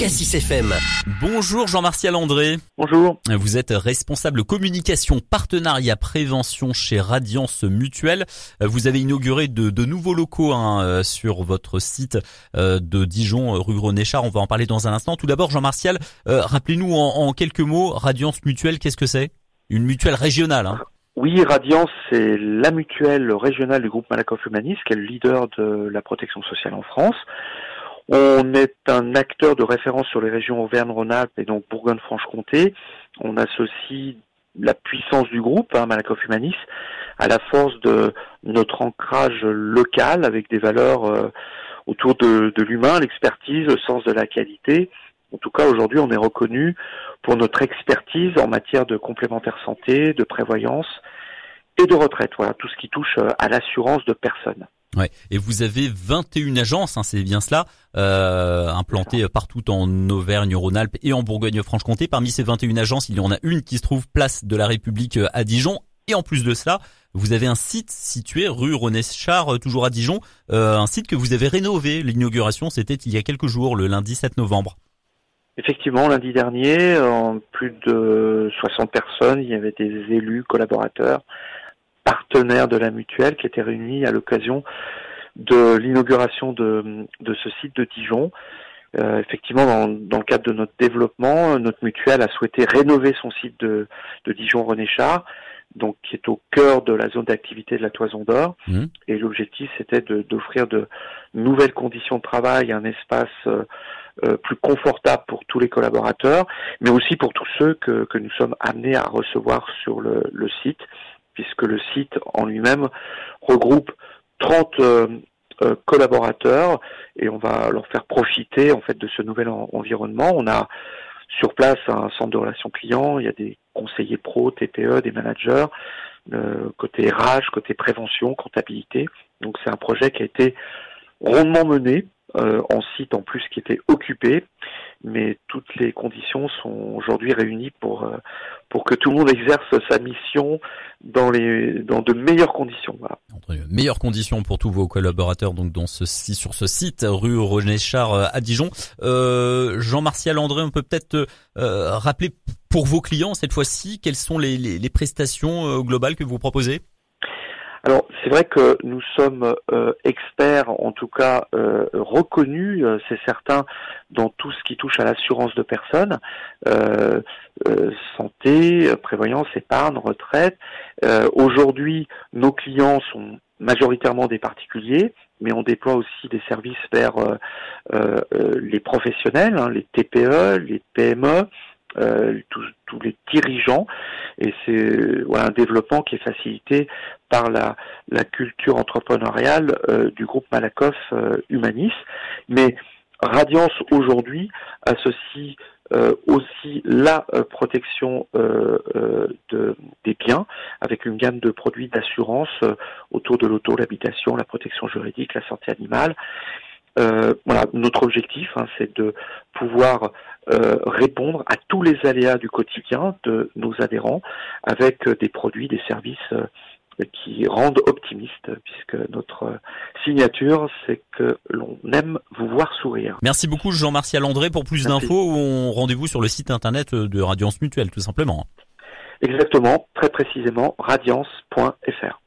Cassis FM. Bonjour Jean-Martial André. Bonjour. Vous êtes responsable communication, partenariat, prévention chez Radiance Mutuelle. Vous avez inauguré de, de nouveaux locaux hein, euh, sur votre site euh, de Dijon, rue René Char. On va en parler dans un instant. Tout d'abord, Jean-Martial, euh, rappelez-nous en, en, quelques mots, Radiance Mutuelle, qu'est-ce que c'est? Une mutuelle régionale. Hein oui, Radiance, c'est la mutuelle régionale du groupe Malakoff Humanis, qui est le leader de la protection sociale en France. On est un acteur de référence sur les régions Auvergne-Rhône-Alpes et donc Bourgogne-Franche-Comté. On associe la puissance du groupe, hein, Malakoff Humanis, à la force de notre ancrage local avec des valeurs euh, autour de, de l'humain, l'expertise, le sens de la qualité. En tout cas, aujourd'hui, on est reconnu pour notre expertise en matière de complémentaire santé, de prévoyance et de retraite. Voilà, tout ce qui touche euh, à l'assurance de personnes. Ouais. Et vous avez 21 agences, hein, c'est bien cela, euh, implantées partout en Auvergne-Rhône-Alpes et en Bourgogne-Franche-Comté. Parmi ces 21 agences, il y en a une qui se trouve place de la République euh, à Dijon. Et en plus de cela, vous avez un site situé rue René Char, euh, toujours à Dijon, euh, un site que vous avez rénové. L'inauguration, c'était il y a quelques jours, le lundi 7 novembre. Effectivement, lundi dernier, en plus de 60 personnes, il y avait des élus, collaborateurs, partenaires de la mutuelle qui étaient réunis à l'occasion de l'inauguration de, de, ce site de Dijon. Euh, effectivement, dans, dans, le cadre de notre développement, notre mutuelle a souhaité rénover son site de, de Dijon-René Char, donc qui est au cœur de la zone d'activité de la Toison d'Or. Mmh. Et l'objectif, c'était d'offrir de, de, nouvelles conditions de travail, un espace euh, euh, plus confortable pour tous les collaborateurs, mais aussi pour tous ceux que, que nous sommes amenés à recevoir sur le, le site puisque le site en lui-même regroupe 30 euh, euh, collaborateurs et on va leur faire profiter en fait de ce nouvel en environnement. On a sur place un centre de relations clients, il y a des conseillers pro, TPE, des managers, euh, côté RH, côté prévention, comptabilité. Donc c'est un projet qui a été rondement mené en site en plus qui était occupé, mais toutes les conditions sont aujourd'hui réunies pour pour que tout le monde exerce sa mission dans les dans de meilleures conditions. Voilà. Meilleures conditions pour tous vos collaborateurs donc dans ce sur ce site rue René Char euh, à Dijon. Euh, Jean-Martial André, on peut peut-être euh, rappeler pour vos clients cette fois-ci quelles sont les, les, les prestations globales que vous proposez? Alors c'est vrai que nous sommes euh, experts, en tout cas euh, reconnus, euh, c'est certain, dans tout ce qui touche à l'assurance de personnes, euh, santé, prévoyance, épargne, retraite. Aujourd'hui, nos clients sont majoritairement des particuliers, mais on déploie aussi des services vers les professionnels, hein, les TPE, les PME, euh, tous, les dirigeants et c'est un développement qui est facilité par la, la culture entrepreneuriale euh, du groupe Malakoff euh, Humanis. Mais Radiance aujourd'hui associe euh, aussi la euh, protection de, des biens avec une gamme de produits d'assurance autour de l'auto, l'habitation, la protection juridique, la santé animale. Voilà, notre objectif, hein, c'est de pouvoir euh, répondre à tous les aléas du quotidien de nos adhérents avec euh, des produits, des services euh, qui rendent optimistes, puisque notre signature, c'est que l'on aime vous voir sourire. Merci beaucoup Jean-Martial André. Pour plus d'infos, rendez-vous sur le site internet de Radiance Mutuelle, tout simplement. Exactement, très précisément, radiance.fr.